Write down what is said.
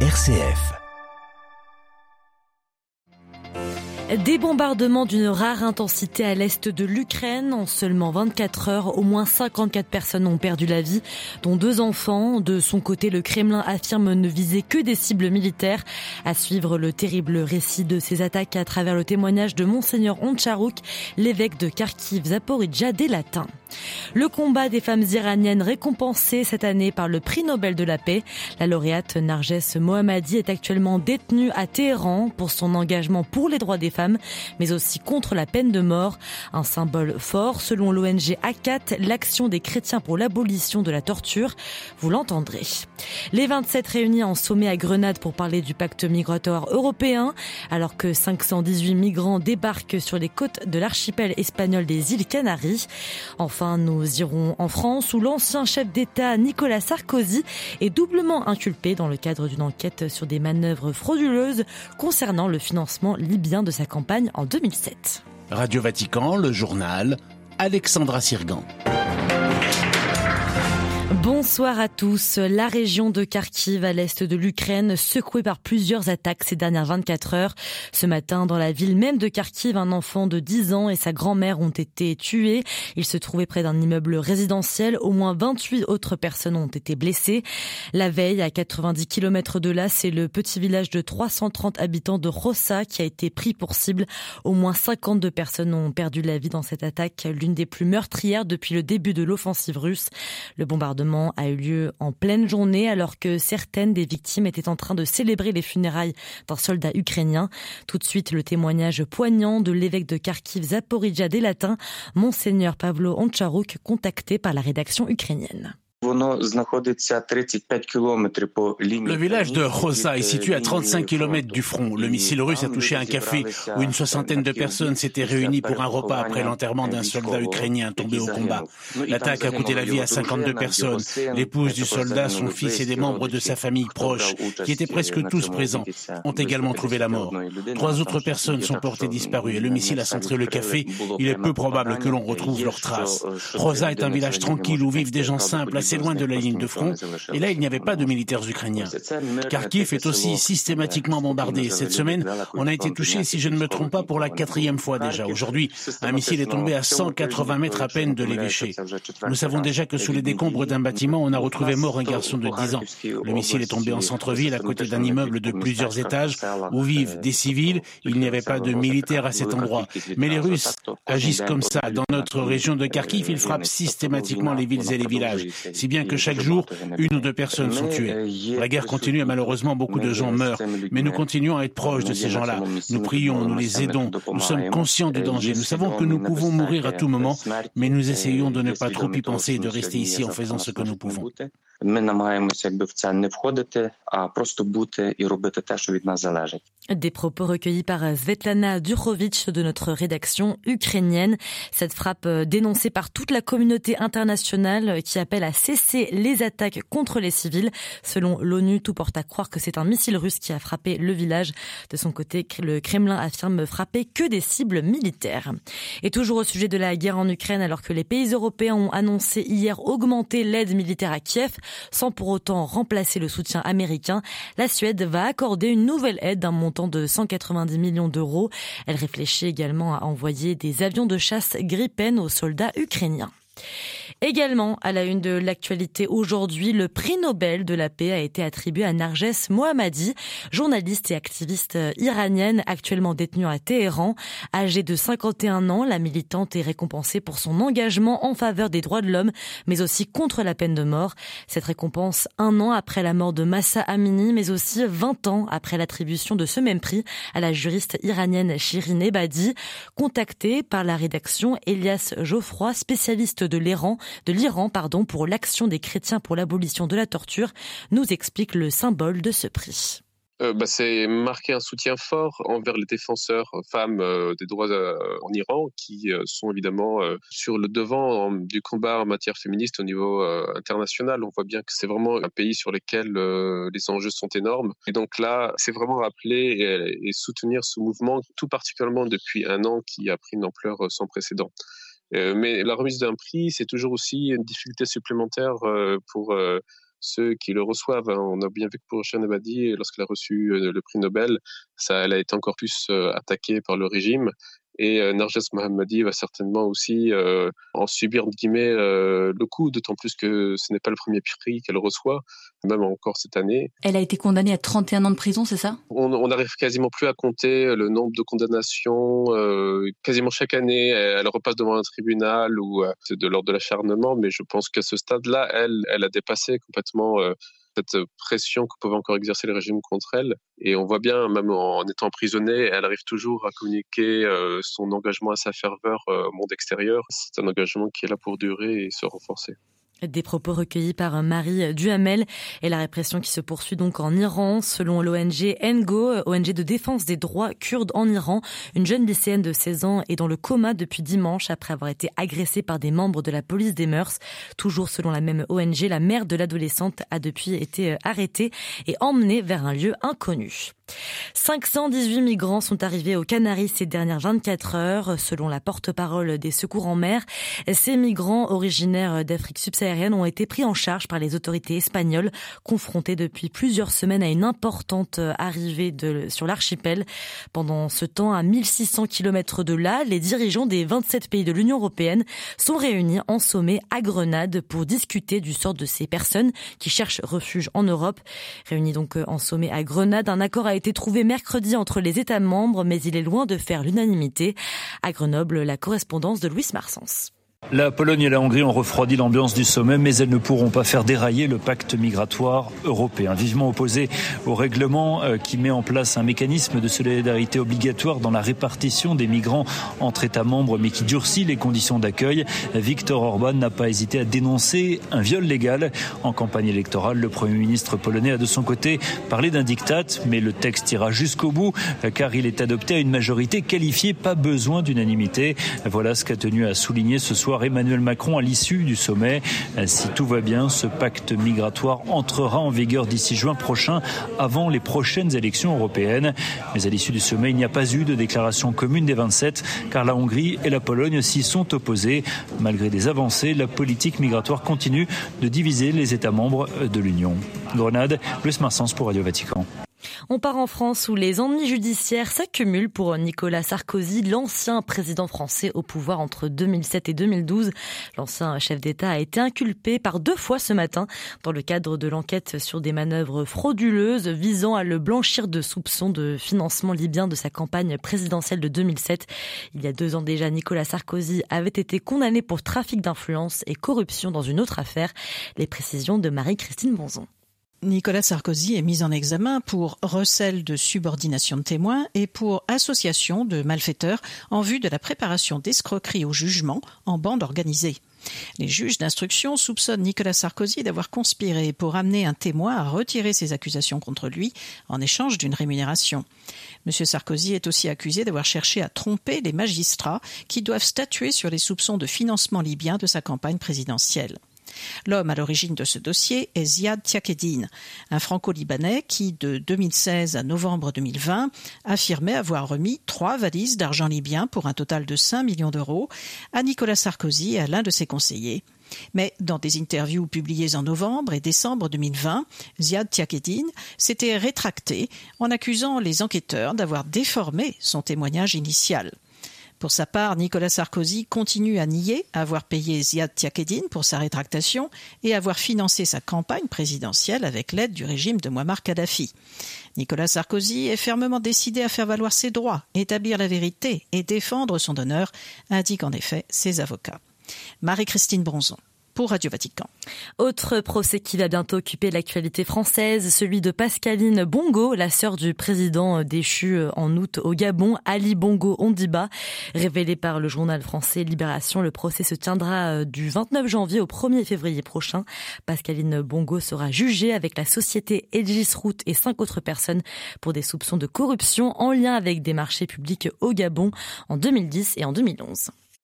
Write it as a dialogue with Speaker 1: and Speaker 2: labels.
Speaker 1: RCF.
Speaker 2: Des bombardements d'une rare intensité à l'est de l'Ukraine. En seulement 24 heures, au moins 54 personnes ont perdu la vie, dont deux enfants. De son côté, le Kremlin affirme ne viser que des cibles militaires. À suivre le terrible récit de ces attaques à travers le témoignage de Monseigneur Oncharouk, l'évêque de Kharkiv Zaporizhia des Latins. Le combat des femmes iraniennes récompensé cette année par le prix Nobel de la paix. La lauréate Narges Mohammadi est actuellement détenue à Téhéran pour son engagement pour les droits des femmes, mais aussi contre la peine de mort. Un symbole fort selon l'ONG ACAT, l'action des chrétiens pour l'abolition de la torture. Vous l'entendrez. Les 27 réunis en sommet à Grenade pour parler du pacte migratoire européen, alors que 518 migrants débarquent sur les côtes de l'archipel espagnol des îles Canaries. Enfin, nous irons en France où l'ancien chef d'État Nicolas Sarkozy est doublement inculpé dans le cadre d'une enquête sur des manœuvres frauduleuses concernant le financement libyen de sa campagne en 2007.
Speaker 1: Radio Vatican, le journal, Alexandra Sirgan.
Speaker 2: Bonsoir à tous. La région de Kharkiv à l'est de l'Ukraine secouée par plusieurs attaques ces dernières 24 heures. Ce matin, dans la ville même de Kharkiv, un enfant de 10 ans et sa grand-mère ont été tués. Ils se trouvaient près d'un immeuble résidentiel. Au moins 28 autres personnes ont été blessées. La veille, à 90 km de là, c'est le petit village de 330 habitants de Rossa qui a été pris pour cible. Au moins 52 personnes ont perdu la vie dans cette attaque, l'une des plus meurtrières depuis le début de l'offensive russe. Le bombardement a eu lieu en pleine journée alors que certaines des victimes étaient en train de célébrer les funérailles d'un soldat ukrainien. Tout de suite, le témoignage poignant de l'évêque de Kharkiv Zaporizhia des Latins, Monseigneur Pavlo Oncharouk, contacté par la rédaction ukrainienne.
Speaker 3: Le village de Rosa est situé à 35 km du front. Le missile russe a touché un café où une soixantaine de personnes s'étaient réunies pour un repas après l'enterrement d'un soldat ukrainien tombé au combat. L'attaque a coûté la vie à 52 personnes. L'épouse du soldat, son fils et des membres de sa famille proche, qui étaient presque tous présents, ont également trouvé la mort. Trois autres personnes sont portées disparues et le missile a centré le café. Il est peu probable que l'on retrouve leurs traces. Rosa est un village tranquille où vivent des gens simples, assez loin de la ligne de front, et là il n'y avait pas de militaires ukrainiens. Kharkiv est aussi systématiquement bombardé. Cette semaine, on a été touché, si je ne me trompe pas, pour la quatrième fois déjà. Aujourd'hui, un missile est tombé à 180 mètres à peine de l'évêché. Nous savons déjà que sous les décombres d'un bâtiment, on a retrouvé mort un garçon de 10 ans. Le missile est tombé en centre-ville, à côté d'un immeuble de plusieurs étages, où vivent des civils. Il n'y avait pas de militaires à cet endroit. Mais les Russes agissent comme ça. Dans notre région de Kharkiv, ils frappent systématiquement les villes et les villages bien que chaque jour, une ou deux personnes sont tuées. La guerre continue et malheureusement beaucoup de gens meurent, mais nous continuons à être proches de ces gens-là. Nous prions, nous les aidons, nous sommes conscients du danger, nous savons que nous pouvons mourir à tout moment, mais nous essayons de ne pas trop y penser et de rester ici en faisant ce que nous pouvons.
Speaker 2: Des propos recueillis par Svetlana Durovic de notre rédaction ukrainienne. Cette frappe dénoncée par toute la communauté internationale qui appelle à cesser les attaques contre les civils. Selon l'ONU, tout porte à croire que c'est un missile russe qui a frappé le village. De son côté, le Kremlin affirme frapper que des cibles militaires. Et toujours au sujet de la guerre en Ukraine, alors que les pays européens ont annoncé hier augmenter l'aide militaire à Kiev, sans pour autant remplacer le soutien américain, la Suède va accorder une nouvelle aide d'un montant de 190 millions d'euros. Elle réfléchit également à envoyer des avions de chasse Gripen aux soldats ukrainiens. Également, à la une de l'actualité aujourd'hui, le prix Nobel de la paix a été attribué à Narges Mohammadi, journaliste et activiste iranienne actuellement détenue à Téhéran. Âgée de 51 ans, la militante est récompensée pour son engagement en faveur des droits de l'homme, mais aussi contre la peine de mort. Cette récompense un an après la mort de Massa Amini, mais aussi 20 ans après l'attribution de ce même prix à la juriste iranienne Shirin Ebadi. Contactée par la rédaction, Elias Geoffroy, spécialiste de l'Iran, de l'Iran pardon, pour l'action des chrétiens pour l'abolition de la torture, nous explique le symbole de ce prix.
Speaker 4: Euh, bah, c'est marquer un soutien fort envers les défenseurs euh, femmes euh, des droits en Iran qui sont évidemment sur le devant du combat en matière féministe au niveau international. On voit bien que c'est vraiment un pays sur lequel les enjeux sont énormes. Et donc là, c'est vraiment rappeler et soutenir ce mouvement, tout particulièrement depuis un an qui a pris une ampleur sans précédent. Mais la remise d'un prix, c'est toujours aussi une difficulté supplémentaire pour ceux qui le reçoivent. Hein. On a bien vu que pour Abadi, lorsqu'elle a reçu le prix Nobel, ça, elle a été encore plus attaquée par le régime. Et euh, Narges Mohammadi va certainement aussi euh, en subir guillemets euh, le coup, d'autant plus que ce n'est pas le premier prix qu'elle reçoit, même encore cette année.
Speaker 2: Elle a été condamnée à 31 ans de prison, c'est ça?
Speaker 4: On n'arrive quasiment plus à compter le nombre de condamnations. quasiment chaque année, elle, repasse devant un tribunal ou c'est de l'ordre de l'acharnement, mais je pense qu'à ce stade-là, elle, elle a dépassé complètement cette pression que peuvent encore exercer les régimes contre elle. Et on voit bien, même en étant emprisonnée, elle arrive toujours à communiquer euh, son engagement à sa ferveur euh, au monde extérieur. C'est un engagement qui est là pour durer et se renforcer.
Speaker 2: Des propos recueillis par Marie Duhamel et la répression qui se poursuit donc en Iran. Selon l'ONG NGO, ONG de défense des droits kurdes en Iran, une jeune lycéenne de 16 ans est dans le coma depuis dimanche après avoir été agressée par des membres de la police des mœurs. Toujours selon la même ONG, la mère de l'adolescente a depuis été arrêtée et emmenée vers un lieu inconnu. 518 migrants sont arrivés aux Canaries ces dernières 24 heures, selon la porte-parole des secours en mer. Ces migrants originaires d'Afrique subsaharienne ont été pris en charge par les autorités espagnoles, confrontés depuis plusieurs semaines à une importante arrivée de, sur l'archipel. Pendant ce temps, à 1600 km de là, les dirigeants des 27 pays de l'Union européenne sont réunis en sommet à Grenade pour discuter du sort de ces personnes qui cherchent refuge en Europe. Réunis donc en sommet à Grenade, un accord a été trouvé mercredi entre les États membres, mais il est loin de faire l'unanimité. À Grenoble, la correspondance de Louis Marsens.
Speaker 5: La Pologne et la Hongrie ont refroidi l'ambiance du sommet, mais elles ne pourront pas faire dérailler le pacte migratoire européen. Vivement opposé au règlement euh, qui met en place un mécanisme de solidarité obligatoire dans la répartition des migrants entre États membres, mais qui durcit les conditions d'accueil, Viktor Orban n'a pas hésité à dénoncer un viol légal. En campagne électorale, le Premier ministre polonais a de son côté parlé d'un diktat, mais le texte ira jusqu'au bout, car il est adopté à une majorité qualifiée, pas besoin d'unanimité. Voilà ce qu'a tenu à souligner ce soir Emmanuel Macron à l'issue du sommet. Si tout va bien, ce pacte migratoire entrera en vigueur d'ici juin prochain, avant les prochaines élections européennes. Mais à l'issue du sommet, il n'y a pas eu de déclaration commune des 27, car la Hongrie et la Pologne s'y sont opposées. Malgré des avancées, la politique migratoire continue de diviser les États membres de l'Union. Grenade, Luis Marsens pour Radio Vatican.
Speaker 2: On part en France où les ennuis judiciaires s'accumulent pour Nicolas Sarkozy, l'ancien président français au pouvoir entre 2007 et 2012. L'ancien chef d'État a été inculpé par deux fois ce matin dans le cadre de l'enquête sur des manœuvres frauduleuses visant à le blanchir de soupçons de financement libyen de sa campagne présidentielle de 2007. Il y a deux ans déjà, Nicolas Sarkozy avait été condamné pour trafic d'influence et corruption dans une autre affaire. Les précisions de Marie-Christine Bonzon.
Speaker 6: Nicolas Sarkozy est mis en examen pour recel de subordination de témoins et pour association de malfaiteurs en vue de la préparation d'escroqueries au jugement en bande organisée. Les juges d'instruction soupçonnent Nicolas Sarkozy d'avoir conspiré pour amener un témoin à retirer ses accusations contre lui en échange d'une rémunération. M. Sarkozy est aussi accusé d'avoir cherché à tromper les magistrats qui doivent statuer sur les soupçons de financement libyen de sa campagne présidentielle. L'homme à l'origine de ce dossier est Ziad Tiakedine, un franco-libanais qui, de 2016 à novembre 2020, affirmait avoir remis trois valises d'argent libyen pour un total de 5 millions d'euros à Nicolas Sarkozy et à l'un de ses conseillers. Mais dans des interviews publiées en novembre et décembre 2020, Ziad Tiakedine s'était rétracté en accusant les enquêteurs d'avoir déformé son témoignage initial. Pour sa part, Nicolas Sarkozy continue à nier avoir payé Ziad Tiakedine pour sa rétractation et avoir financé sa campagne présidentielle avec l'aide du régime de Muammar Kadhafi. Nicolas Sarkozy est fermement décidé à faire valoir ses droits, établir la vérité et défendre son honneur, indiquent en effet ses avocats. Marie-Christine Bronzon pour Radio Vatican.
Speaker 2: Autre procès qui va bientôt occuper l'actualité française, celui de Pascaline Bongo, la sœur du président déchu en août au Gabon, Ali Bongo Ondiba. Révélé par le journal français Libération, le procès se tiendra euh, du 29 janvier au 1er février prochain. Pascaline Bongo sera jugée avec la société Edgis Route et cinq autres personnes pour des soupçons de corruption en lien avec des marchés publics au Gabon en 2010 et en 2011.